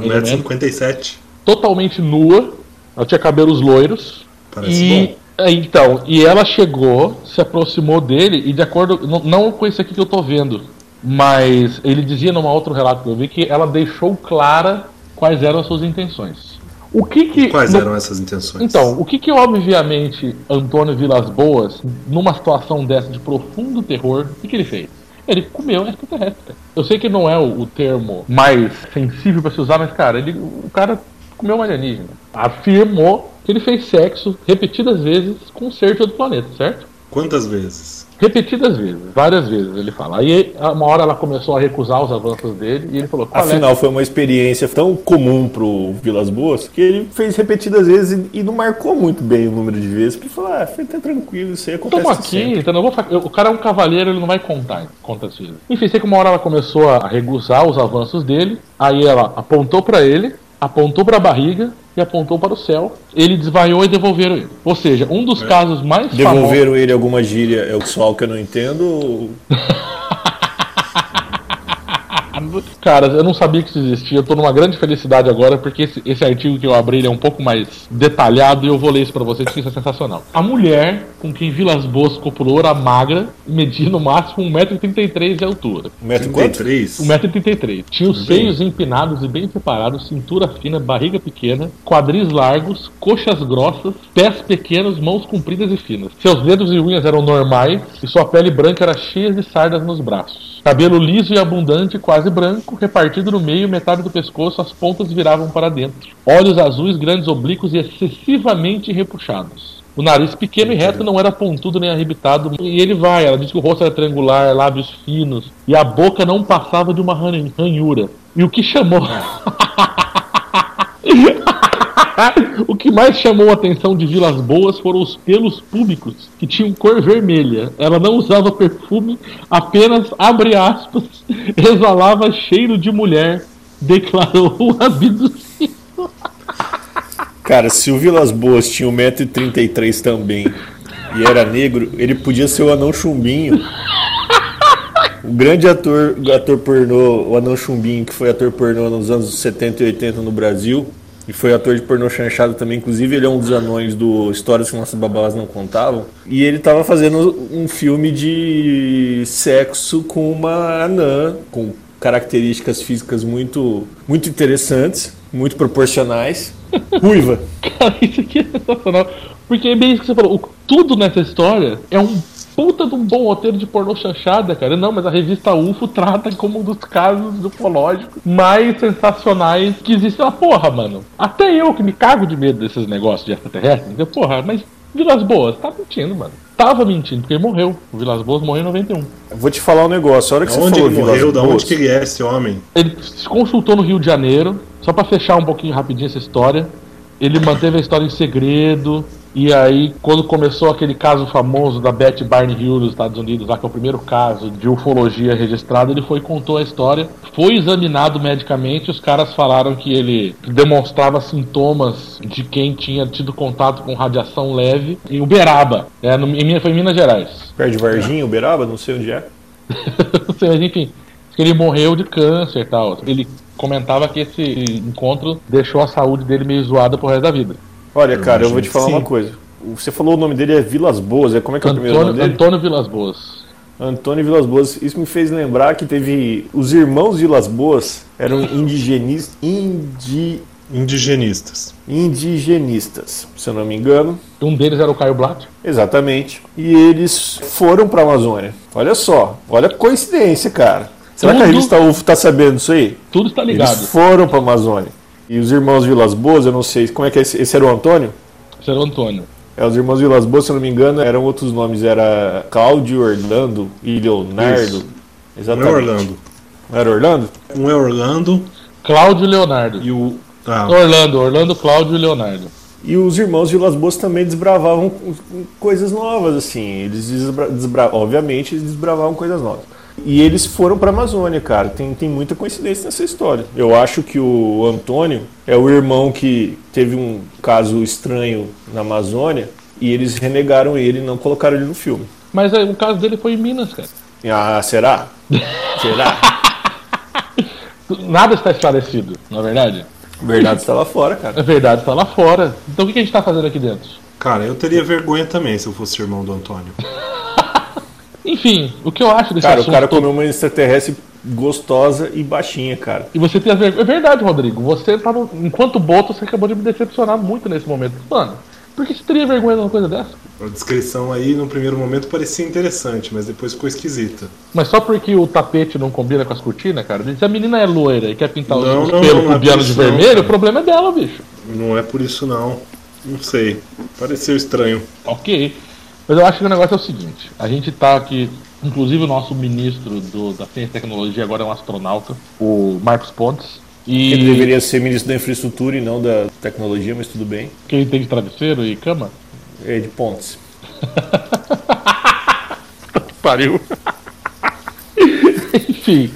1,57m. Totalmente nua. Ela tinha cabelos loiros. Parece e, bom. é, Então, e ela chegou, se aproximou dele e de acordo. Não, não com isso aqui que eu tô vendo, mas ele dizia num outro relato que eu vi que ela deixou clara quais eram as suas intenções. O que que. Quais eram essas intenções? Então, o que que obviamente Antônio Vilas Boas, numa situação dessa de profundo terror, o que, que ele fez? Ele comeu extraterrestre. Eu sei que não é o, o termo mais sensível pra se usar, mas cara, ele, o cara comeu um alienígena. Afirmou que ele fez sexo repetidas vezes com um ser de outro planeta, certo? Quantas vezes? Repetidas vezes, várias vezes, ele fala. Aí, uma hora ela começou a recusar os avanços dele e ele falou: é? Afinal, foi uma experiência tão comum pro Vilas Boas que ele fez repetidas vezes e, e não marcou muito bem o número de vezes, porque falou, ah, foi até tranquilo, isso aí acontece Estamos aqui, sempre. então eu vou eu- o cara é um cavaleiro, ele não vai contar quantas vezes. Enfim, sei que uma hora ela começou a recusar os avanços dele, aí ela apontou pra ele, apontou pra barriga e apontou para o céu. Ele desvaiou e devolveram ele. Ou seja, um dos casos mais famosos. Devolveram ele alguma gíria, é o pessoal que eu não entendo. [LAUGHS] Cara, eu não sabia que isso existia. Eu tô numa grande felicidade agora, porque esse, esse artigo que eu abri ele é um pouco mais detalhado e eu vou ler isso pra vocês, porque isso é sensacional. A mulher com quem Vilas Boas copulou era magra, media no máximo 1,33m de altura. Um metro e quanto? 33? 1,33m. Tinha os seios empinados e bem separados, cintura fina, barriga pequena, quadris largos, coxas grossas, pés pequenos, mãos compridas e finas. Seus dedos e unhas eram normais e sua pele branca era cheia de sardas nos braços. Cabelo liso e abundante, quase branco, repartido no meio, metade do pescoço, as pontas viravam para dentro. Olhos azuis, grandes oblíquos e excessivamente repuxados. O nariz pequeno e reto não era pontudo nem arrebitado. E ele vai, ela diz que o rosto era triangular, lábios finos. E a boca não passava de uma ran- ranhura. E o que chamou. [LAUGHS] [LAUGHS] o que mais chamou a atenção de Vilas Boas foram os pelos púbicos, que tinham cor vermelha. Ela não usava perfume, apenas, abre aspas, [LAUGHS] exalava cheiro de mulher, declarou [LAUGHS] o abduzido. Cara, se o Vilas Boas tinha 1,33m também e era negro, ele podia ser o anão chumbinho. O grande ator, ator pornô, o anão chumbinho, que foi ator pornô nos anos 70 e 80 no Brasil. E foi ator de pornô chanchado também, inclusive ele é um dos anões do Histórias que Nossas Babás Não Contavam. E ele tava fazendo um filme de sexo com uma anã, com características físicas muito, muito interessantes, muito proporcionais. [LAUGHS] Ruiva. Cara, isso aqui é sensacional. Porque é bem isso que você falou. O- tudo nessa história é um puta de um bom roteiro de pornô chanchada, cara. Não, mas a revista UFO trata como um dos casos ufológicos mais sensacionais que existem. Ah, porra, mano. Até eu que me cago de medo desses negócios de extraterrestre. Eu, porra, mas Vilas Boas, tá mentindo, mano. Tava mentindo, porque ele morreu. O Vilas Boas morreu em 91. Eu Vou te falar um negócio. A hora que você Onde falou ele morreu? Da onde que ele é esse homem? Ele se consultou no Rio de Janeiro, só pra fechar um pouquinho rapidinho essa história. Ele manteve a história em segredo. E aí, quando começou aquele caso famoso da Beth Barney Hill nos Estados Unidos, lá que é o primeiro caso de ufologia registrado, ele foi contou a história. Foi examinado medicamente, os caras falaram que ele demonstrava sintomas de quem tinha tido contato com radiação leve em Uberaba, é, no, em, foi em Minas Gerais. perto de Varginha, Uberaba, não sei onde é. [LAUGHS] Não sei, mas enfim, ele morreu de câncer e tal. Ele comentava que esse encontro deixou a saúde dele meio zoada pro resto da vida. Olha, cara, eu vou te falar uma coisa. Você falou o nome dele é Vilas Boas, é como é que é o primeiro nome Antônio, dele? Antônio Vilas Boas. Antônio Vilas Boas. Isso me fez lembrar que teve os irmãos Vilas Boas eram indigenistas, indi, Indigenistas. indigenistas, se eu não me engano. Um deles era o Caio Blatt. Exatamente. E eles foram pra Amazônia. Olha só, olha a coincidência, cara. Será que a Tudo- revista UFO tá sabendo isso aí? Tudo está ligado. Eles foram pra Amazônia. E os irmãos Vilas Boas, eu não sei, como é que é esse, esse era o Antônio? Esse era o Antônio. É, os irmãos Vilas Boas, se eu não me engano, eram outros nomes. Era Cláudio, Orlando e Leonardo. Isso. Não Exatamente. é Orlando. Não era Orlando? Um é Orlando Cláudio e Leonardo. e o. Ah, Orlando, Orlando, Cláudio e Leonardo. E os irmãos Vilas Boas também desbravavam coisas novas, assim. Eles desbra desbra obviamente eles desbravavam coisas novas. E eles foram para a Amazônia, cara. Tem, tem muita coincidência nessa história. Eu acho que o Antônio é o irmão que teve um caso estranho na Amazônia e eles renegaram ele e não colocaram ele no filme. Mas aí, o caso dele foi em Minas, cara. Ah, será? será? [LAUGHS] Nada está esclarecido, na verdade. A verdade está lá fora, A cara. verdade está lá fora. Então o que a gente está fazendo aqui dentro? Cara, eu teria vergonha também se eu fosse irmão do Antônio. [LAUGHS] Enfim, o que eu acho desse Cara, o assunto cara todo- comeu uma extraterrestre gostosa e baixinha, cara. E você tem a vergonha. É verdade, Rodrigo. Você tá no... Enquanto Boto, você acabou de me decepcionar muito nesse momento. Mano, por que você teria vergonha de uma coisa dessa? A descrição aí, no primeiro momento, parecia interessante, mas depois ficou esquisita. Mas só porque o tapete não combina com as cortinas, cara? Se a menina é loira e quer pintar Não, os não, pelos não é de vermelho, cara. o problema é dela, bicho. Não é por isso não. Não sei. Pareceu estranho. Ok. Mas eu acho que o negócio é o seguinte: a gente tá aqui, inclusive o nosso ministro do- da Ciência e Tecnologia agora é um astronauta, o Marcos Pontes. E Ele deveria ser ministro da infraestrutura e não da tecnologia, mas tudo bem. que ele tem de travesseiro e cama? É de pontes. [LAUGHS] Pariu. [LAUGHS] Enfim.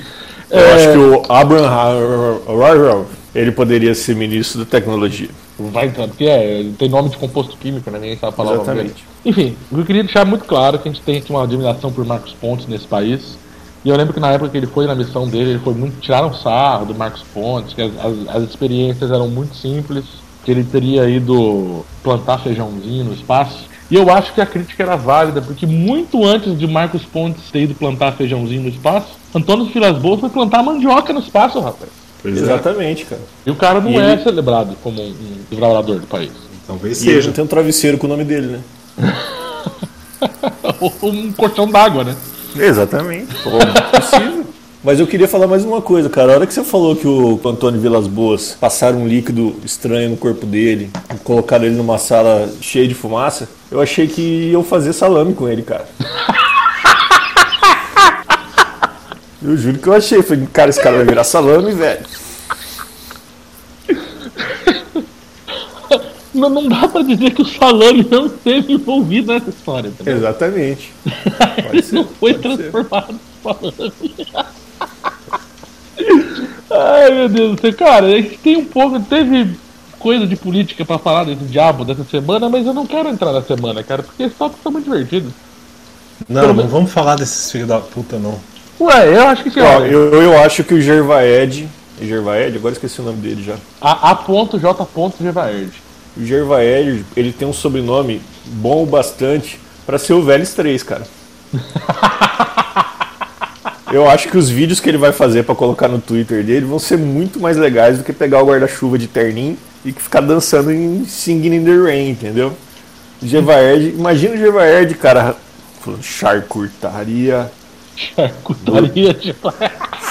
Eu é, acho que o Abraham ele poderia ser ministro da tecnologia. Vai entrar, porque é, tem nome de composto químico, né? Ninguém sabe falar o nome dele. Exatamente. Enfim, o que eu queria deixar muito claro é que a gente tem uma admiração por Marcos Pontes nesse país. E eu lembro que na época que ele foi na missão dele, ele foi muito. Tiraram sarro do Marcos Pontes, que as, as- as experiências eram muito simples, que ele teria ido plantar feijãozinho no espaço. E eu acho que a crítica era válida, porque muito antes de Marcos Pontes ter ido plantar feijãozinho no espaço, Antônio Vilas Boas foi plantar mandioca no espaço, rapaz. Pois é. Exatamente, cara. E o cara não E é ele- celebrado como um, desbravador do país. Talvez E ele seja. não tem um travesseiro com o nome dele, né? Ou [LAUGHS] um colchão d'água, né? Exatamente. Pô, possível. Mas eu queria falar mais uma coisa, cara. A hora que você falou que o Antônio Vilas Boas passaram um líquido estranho no corpo dele e colocaram ele numa sala cheia de fumaça, eu achei que iam fazer salame com ele, cara. [LAUGHS] Eu juro que eu achei. Falei, cara, esse cara vai virar salame, velho. Não, não dá pra dizer que o Salame não esteve envolvido nessa história, entendeu? Exatamente. [LAUGHS] Pode Ele ser, não foi transformado em Salame. [LAUGHS] Ai, meu Deus do céu. Cara, a gente tem um pouco. Teve coisa de política pra falar desse diabo dessa semana, mas eu não quero entrar na semana, cara, porque só que são muito divertidos. Não, não vamos falar desses filhos da puta, não. Ué, eu acho que sim. Ó, eu, eu acho que o Gervaed. Gervaed? Agora esqueci o nome dele já. A, a ponto J. ponto. O Gervaed, ele tem um sobrenome bom o bastante pra ser o Vélez 3, cara. [LAUGHS] Eu acho que os vídeos que ele vai fazer pra colocar no Twitter dele vão ser muito mais legais do que pegar o guarda-chuva de terninho e ficar dançando em Singing in the Rain, entendeu? Gervaed, imagina o Gervaed, cara, falando charcutaria, Charcutaria de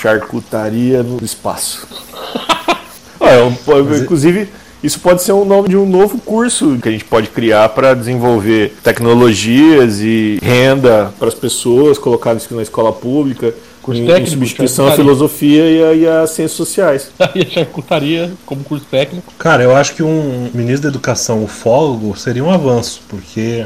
charcutaria no espaço. [LAUGHS] É um- inclusive, isso pode ser o nome de um novo curso que a gente pode criar para desenvolver tecnologias e renda para as pessoas, colocar isso na escola pública, Curso em, em técnico, substituição à filosofia e a, e a ciências sociais. [LAUGHS] e a charcutaria como curso técnico. Cara, eu acho que um ministro da educação ufólogo seria um avanço, porque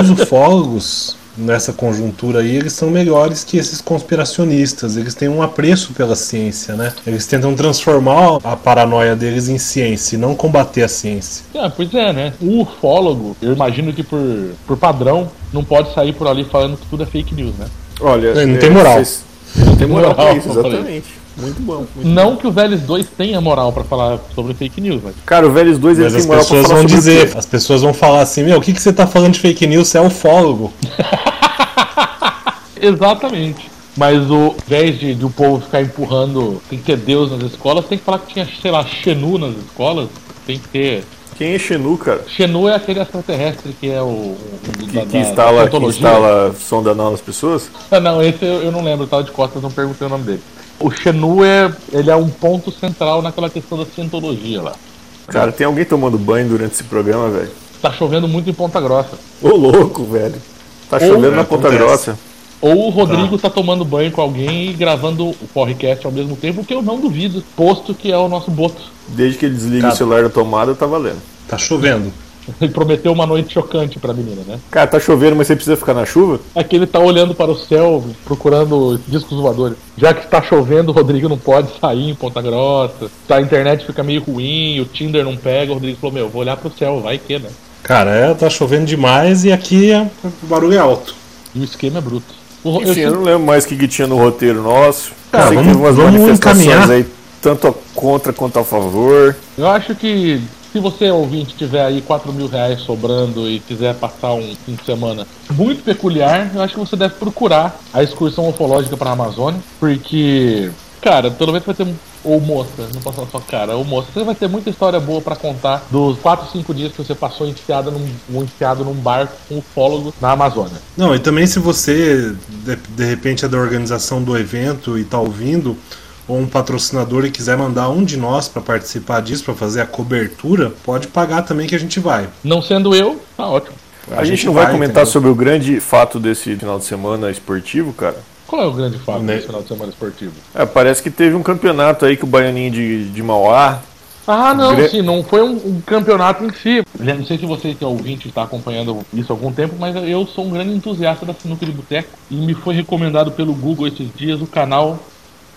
os [LAUGHS] ufólogos, nessa conjuntura aí, eles são melhores que esses conspiracionistas. Eles têm um apreço pela ciência, né? Eles tentam transformar a paranoia deles em ciência e não combater a ciência. Ah, pois é, né? O ufólogo, eu imagino que por, por padrão, não pode sair por ali falando que tudo é fake news, né? Olha, Não é, tem moral. vocês- Não tem moral pra Moral, isso, eu falei. exatamente. Muito bom. muito Não que o Vélez 2 tenha moral pra falar sobre fake news, mas Cara, o Vélez 2 ele Mas tem as moral pra pessoas falar vão sobre o dizer, as pessoas vão falar assim, meu, o que, que você tá falando de fake news? Você é ufólogo. [LAUGHS] Exatamente. Mas o, ao invés de, de o povo ficar empurrando, tem que ter Deus nas escolas, tem que falar que tinha, sei lá, Xenu nas escolas. Tem que ter. Quem é Xenu, cara? Xenu é aquele extraterrestre que é o. o Que, da- que instala, da que instala sonda anal nas pessoas? Ah, não, esse eu, eu não lembro, eu tava de costas, não perguntei o nome dele. O Xenu é, ele é um ponto central naquela questão da cientologia lá. Cara, tem alguém tomando banho durante esse programa, velho? Tá chovendo muito em Ponta Grossa. Ô louco, velho. Tá chovendo na Ponta acontece. Grossa. Ou o Rodrigo tá tomando banho com alguém e gravando o podcast ao mesmo tempo, o que eu não duvido, posto que é o nosso boto. Desde que ele desliga Cara. o celular da tomada, tá valendo. Tá chovendo. [LAUGHS] Ele prometeu uma noite chocante pra menina, né? Cara, tá chovendo, mas você precisa ficar na chuva? Aqui ele tá olhando para o céu, procurando discos voadores. Já que está chovendo, o Rodrigo não pode sair em Ponta Grossa. Tá, a internet fica meio ruim, o Tinder não pega. O Rodrigo falou: Meu, vou olhar pro céu, vai que, né? Cara, é, tá chovendo demais e aqui é, o barulho é alto. E o esquema é bruto. O, Enfim, eu, eu, não lembro mais o que, que tinha no roteiro nosso. Cara, que vamos- umas vamos manifestações encaminhar. aí, tanto contra quanto a favor. eu acho que se você, ouvinte, tiver aí 4 mil reais sobrando e quiser passar um fim de semana muito peculiar, eu acho que você deve procurar a excursão ufológica para a Amazônia, porque, cara, pelo menos vai ter. Ou moça, não posso falar só cara, ou moça, você vai ter muita história boa para contar dos 4, 5 dias que você passou enfiado num, um enfiado num barco com ufólogo na Amazônia. Não, e também se você, de, de repente, é da organização do evento e tá ouvindo, ou um patrocinador e quiser mandar um de nós para participar disso, para fazer a cobertura, pode pagar também que a gente vai. Não sendo eu, tá ótimo. A, gente, não vai, comentar sobre o grande fato desse final de semana esportivo, cara? Qual é o grande fato Né? desse final de semana esportivo? É, parece que teve um campeonato aí que o Baianinho de, de Mauá. Ah, não, Gre- sim, não foi um, um campeonato em si. Não sei se você que é ouvinte está acompanhando isso há algum tempo, mas eu sou um grande entusiasta da sinuca de boteco e me foi recomendado pelo Google esses dias o canal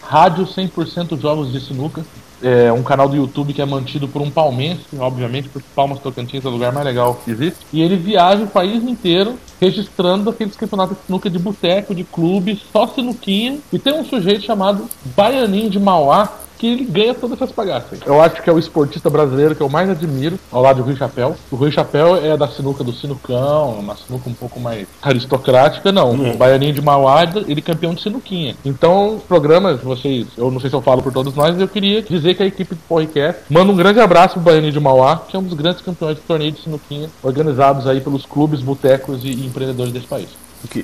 Rádio 100% Jogos de Sinuca. É um canal do YouTube que é mantido por um palmense, obviamente, porque Palmas Tocantins é o lugar mais legal que existe. E ele viaja o país inteiro registrando aqueles campeonatos de sinuca de boteco, de clube, só sinuquinha. E tem um sujeito chamado Baianinho de Mauá que ele ganha todas essas bagaças. Eu acho que é o esportista brasileiro que eu mais admiro, ao lado do Rui Chapéu. O Rui Chapéu é da sinuca do sinucão, uma sinuca um pouco mais aristocrática, não. O Baianinho de Mauá, ele é campeão de sinuquinha. Então, os programas, vocês, eu não sei se eu falo por todos nós, mas eu queria dizer que a equipe do Porricast manda um grande abraço pro Baianinho de Mauá, que é um dos grandes campeões de torneio de sinuquinha, organizados aí pelos clubes, botecos e empreendedores desse país.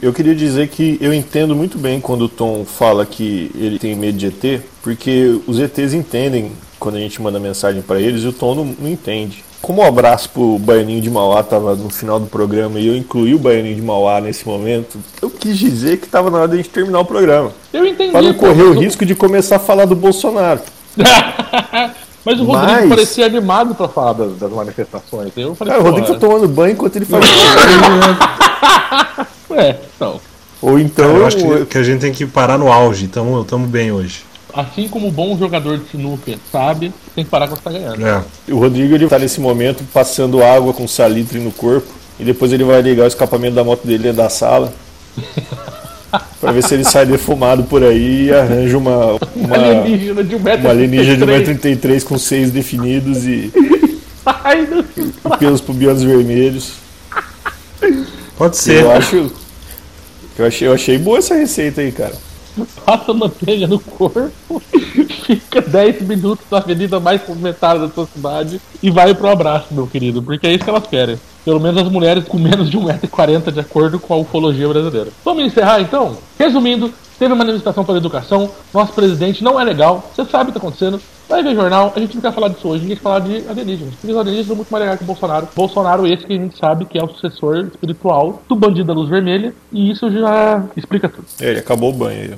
Eu queria dizer que eu entendo muito bem quando o Tom fala que ele tem medo de ET, porque os ETs entendem quando a gente manda mensagem pra eles e o Tom não, não entende. Como o abraço pro Baianinho de Mauá tava no final do programa e eu incluí o Baianinho de Mauá nesse momento, eu quis dizer que tava na hora de a gente terminar o programa. Eu entendi. Para não correr o risco de começar a falar do Bolsonaro. [LAUGHS] Mas o Rodrigo Mas- parecia animado pra falar das, das manifestações. Eu falei, Cara, o Rodrigo tá tomando banho enquanto ele faz. [LAUGHS] É, então. Ou então. eu acho que, que a gente tem que parar no auge, tamo, tamo bem hoje. Assim como o bom jogador de sinuca sabe, tem que parar quando você tá ganhando. É. O Rodrigo ele tá nesse momento passando água com salitre no corpo e depois ele vai ligar o escapamento da moto dele dentro da sala [LAUGHS] pra ver se ele sai defumado por aí e arranja uma uma, Alienígena de 1,33m. uma alienígena de 1,33m com seios definidos e [LAUGHS] Ai, Deus. pelos pubianos vermelhos. [LAUGHS] Pode ser. Eu acho eu achei, eu achei boa essa receita aí, cara. Passa manteiga no corpo, [LAUGHS] fica 10 minutos na avenida mais movimentada da sua cidade e vai pro abraço, meu querido, porque é isso que elas querem. Pelo menos as mulheres com menos de 1,40m, de acordo com a ufologia brasileira. Vamos encerrar então? Resumindo, teve uma manifestação pela educação, nosso presidente não é legal, você sabe o que tá acontecendo, vai ver jornal, a gente não quer falar disso hoje, a gente quer falar de alienígenas. Porque os alienígenas são muito mais legais que o Bolsonaro. Bolsonaro, esse que a gente sabe que é o sucessor espiritual do bandido da luz vermelha, e isso já explica tudo. É, ele acabou o banho aí.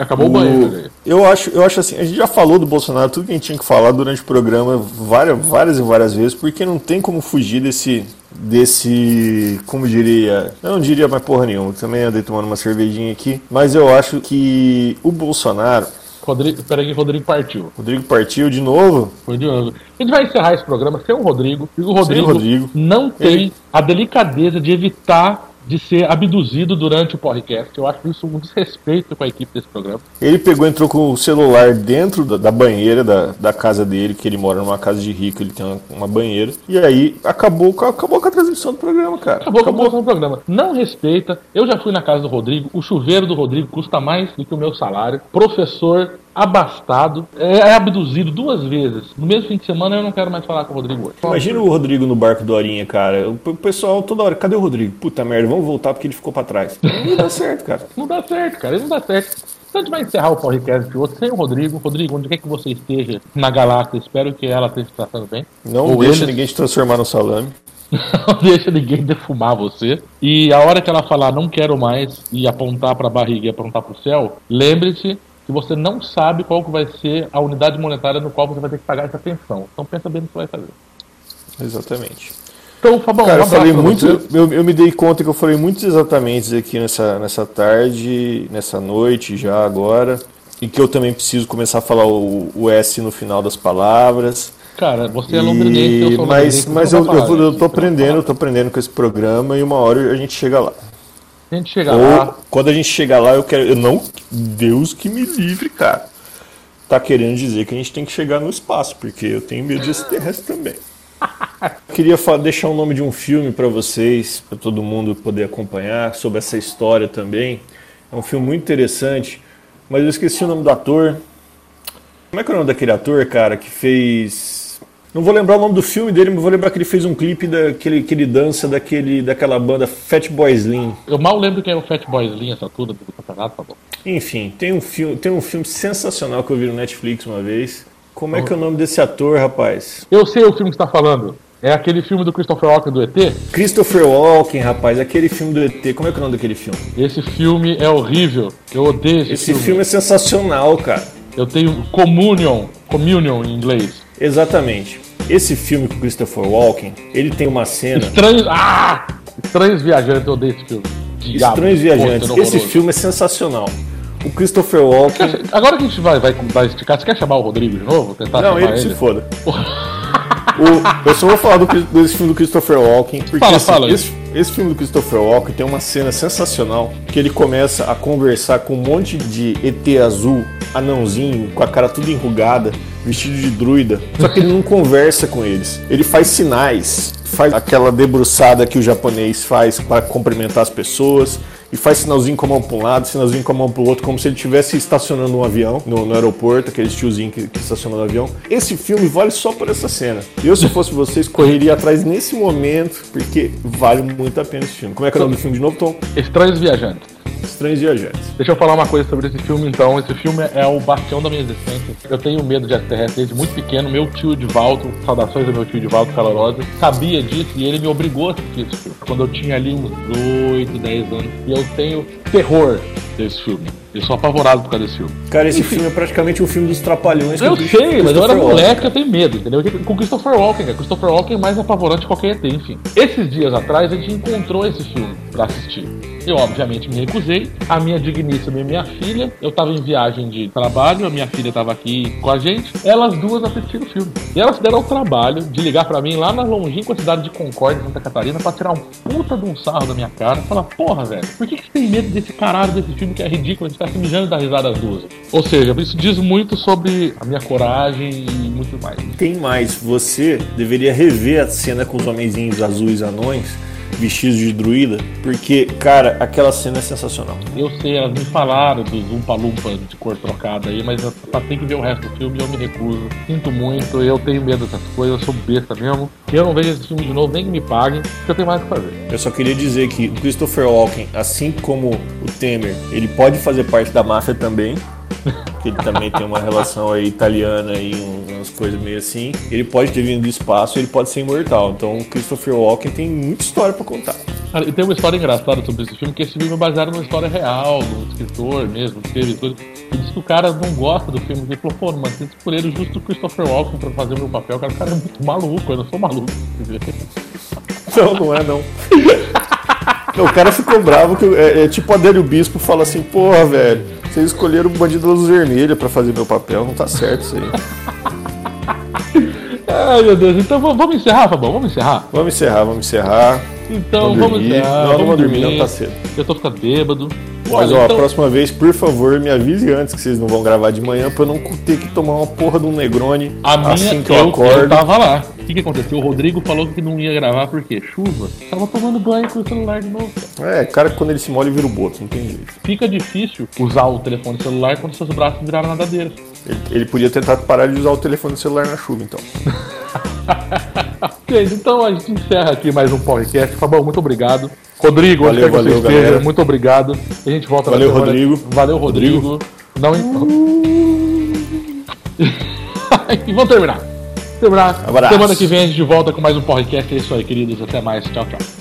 Acabou o banho, né? Eu acho, eu acho assim, a gente já falou do Bolsonaro, tudo que a gente tinha que falar durante o programa várias, várias e várias vezes, porque não tem como fugir desse, desse, como diria, eu não diria mais porra nenhuma, também andei tomando uma cervejinha aqui, mas eu acho que o Bolsonaro, Rodrigo, peraí que o Rodrigo partiu. Rodrigo partiu de novo, Foi de novo. A gente vai encerrar esse programa sem o Rodrigo. E o Rodrigo, Rodrigo. não tem Ele- a delicadeza de evitar de ser abduzido durante o podcast. Eu acho isso um desrespeito com a equipe desse programa. ele pegou, entrou com o celular dentro da, da banheira da, da casa dele, que ele mora numa casa de rico, ele tem uma, uma banheira, e aí acabou, com a- acabou com a transmissão do programa, cara. Acabou, acabou. com o programa. Não respeita. Eu já fui na casa do Rodrigo. O chuveiro do Rodrigo custa mais do que o meu salário. Professor abastado. É, é abduzido duas vezes. No mesmo fim de semana eu não quero mais falar com o Rodrigo hoje. Imagina o Rodrigo no barco do Arinha, cara. O pessoal toda hora, cadê o Rodrigo? Puta merda, vamos voltar porque ele ficou pra trás. Não dá certo, cara. Não dá certo, cara. Não dá certo. Então a gente vai encerrar o podcast de hoje sem o Rodrigo. Rodrigo, onde quer que você esteja na galáxia, espero que ela esteja tratando bem. Não Ou deixa eles. ninguém te transformar no salame. [LAUGHS] Não deixa ninguém defumar você. E a hora que ela falar não quero mais e apontar para a barriga e apontar para o céu, lembre-se que você não sabe qual que vai ser a unidade monetária no qual você vai ter que pagar essa pensão. Então pensa bem no que você vai fazer. Exatamente. Então, Fabão, Cara, um eu falei muito. você. Eu, eu me dei conta que eu falei muitos exatamente aqui nessa, nessa tarde, nessa noite, já agora. E que eu também preciso começar a falar o, o S no final das palavras. Cara, você é londrinense, eu E- sou mas mas eu, eu, eu tô aprendendo, eu tô aprendendo com esse programa e uma hora a gente chega lá. A gente chega Ou lá, quando a gente chegar lá, eu quero. Eu não. Deus que me livre, cara. Tá querendo dizer que a gente tem que chegar no espaço, porque eu tenho medo de extraterrestre também. [LAUGHS] Queria deixar o nome de um filme para vocês, para todo mundo poder acompanhar, sobre essa história também. É um filme muito interessante, mas eu esqueci o nome do ator. Como é que é o nome daquele ator, cara, que fez. Não vou lembrar o nome do filme dele, mas vou lembrar que ele fez um clipe daquele que ele dança daquele, daquela banda Fat Boy Slim. eu mal lembro quem é o Fat Boy Slim, essa altura do campeonato, Fabão. Enfim, tem um filme, tem um filme sensacional que eu vi no Netflix uma vez. Como é que é o nome desse ator, rapaz? Eu sei o filme que você tá falando. É aquele filme do Christopher Walken do ET? Christopher Walken, rapaz, aquele filme do ET. Como é que é o nome daquele filme? Esse filme é horrível. Eu odeio esse, Esse filme. filme é sensacional, cara. Eu tenho Communion, Communion em inglês. Exatamente. Esse filme com Christopher Walken, ele tem uma cena. Estranhos. Ah! Estranhos Viajantes, eu odeio esse filme. Diabo, Estranhos Viajantes. Esse filme é sensacional. O Christopher Walken. Agora que a gente vai, vai, vai esticar, você quer chamar o Rodrigo de novo? Tentar Não, ele que se foda. [LAUGHS] O- eu só vou falar do, desse filme do Christopher Walken, porque Fala, assim, fala esse, esse filme do Christopher Walken tem uma cena sensacional que ele começa a conversar com um monte de ET azul, anãozinho, com a cara tudo enrugada, vestido de druida. Só que ele não conversa com eles. Ele faz sinais, faz aquela debruçada que o japonês faz para cumprimentar as pessoas. E faz sinalzinho com a mão para um lado, sinalzinho com a mão para o outro, como se ele estivesse estacionando um avião no, no aeroporto, aquele tiozinho que, que estaciona no avião. Esse filme vale só por essa cena. Eu, se fosse vocês, correria atrás nesse momento, porque vale muito a pena esse filme. Como é que é o nome do filme de novo, Tom? Estranhos Viajantes. Estranhos Viajantes. Deixa eu falar uma coisa sobre esse filme, então. Esse filme é o bastião da minha existência. Eu tenho medo de extraterrestres desde muito pequeno. Meu tio Divaldo, saudações ao meu tio Divaldo Calorosa, sabia disso e ele me obrigou a assistir esse filme. Quando eu tinha ali uns 8, 10 anos. E eu tenho terror desse filme. Eu sou apavorado por causa desse filme. Cara, esse filme é praticamente um filme dos Trapalhões. Eu sei, mas eu era moleque, eu tenho medo, entendeu? Com Christopher Walken, cara. Christopher Walken é mais apavorante que qualquer ET, enfim. Esses dias atrás a gente encontrou esse filme pra assistir. Eu, obviamente, me recusei. A minha digníssima e minha filha, eu tava em viagem de trabalho, a minha filha tava aqui com a gente. Elas duas assistiram o filme. E elas deram o trabalho de ligar pra mim lá na longínqua cidade de Concórdia, Santa Catarina, pra tirar um puta de um sarro da minha cara. Falar, porra, velho, por que, que você tem medo desse caralho desse filme que é ridículo? A gente tá se mijando da risada as duas. Ou seja, isso diz muito sobre a minha coragem e muito mais. Tem mais, você deveria rever a cena com os homenzinhos azuis anões, vestidos de druida, porque, cara, aquela cena é sensacional. Eu sei, elas me falaram dos Umpa Lumpa de cor trocada aí, mas só tenho que ver o resto do filme eu me recuso. Sinto muito, eu tenho medo dessas coisas, eu sou besta mesmo. Eu não vejo esse filme de novo, nem que me paguem, porque eu tenho mais o que fazer. Eu só queria dizer que o Christopher Walken, assim como o Temer, ele pode fazer parte da máfia também. Que ele também tem uma relação aí italiana e um- umas coisas meio assim. Ele pode ter vindo do espaço, ele pode ser imortal. Então, o Christopher Walken tem muita história pra contar. Cara, e tem uma história engraçada sobre esse filme, que esse filme é baseado numa história real, um escritor mesmo, escreve tudo. E diz que o cara não gosta do filme. Ele falou, pô, mas tem que escolher justo o Christopher Walken pra fazer o meu papel. Cara, o cara é muito maluco, eu não sou maluco. Não, não é não. [LAUGHS] Não, o cara ficou bravo que é, é tipo Adélio Bispo fala assim, porra, velho, vocês escolheram o bandido da luz vermelha pra fazer meu papel, não tá certo isso aí. [LAUGHS] Ai, meu Deus. Então vamos vamos encerrar, Fabão? Vamos encerrar? Vamos encerrar, vamos encerrar. Então Vamos vamos dormir. encerrar. Não, não vamos vou dormir, não, tá cedo. Eu tô ficando bêbado. Mas Olha, ó, então- a próxima vez, por favor, me avise antes que vocês não vão gravar de manhã pra eu não ter que tomar uma porra de um Negroni A minha, assim que eu, eu, acordo. eu tava lá. O que, que aconteceu? O Rodrigo falou que não ia gravar porque chuva. Tava tomando banho com o celular de novo. cara. É, cara, quando ele se molha, vira o boto, não tem jeito. Fica difícil usar o telefone celular quando seus braços viraram nadadeiras. Ele, ele podia tentar parar de usar o telefone celular na chuva, então. [LAUGHS] [LAUGHS] Gente, então a gente encerra aqui mais um podcast. Fabão, muito obrigado. Rodrigo, onde Valeu, que você valeu, esteja, muito obrigado. A gente volta Valeu, na semana... Rodrigo. Valeu, Rodrigo. Não... e [LAUGHS] vamos terminar. Terminar. Abraço. Semana que vem a gente volta com mais um podcast. É isso aí, queridos. Até mais. Tchau, tchau.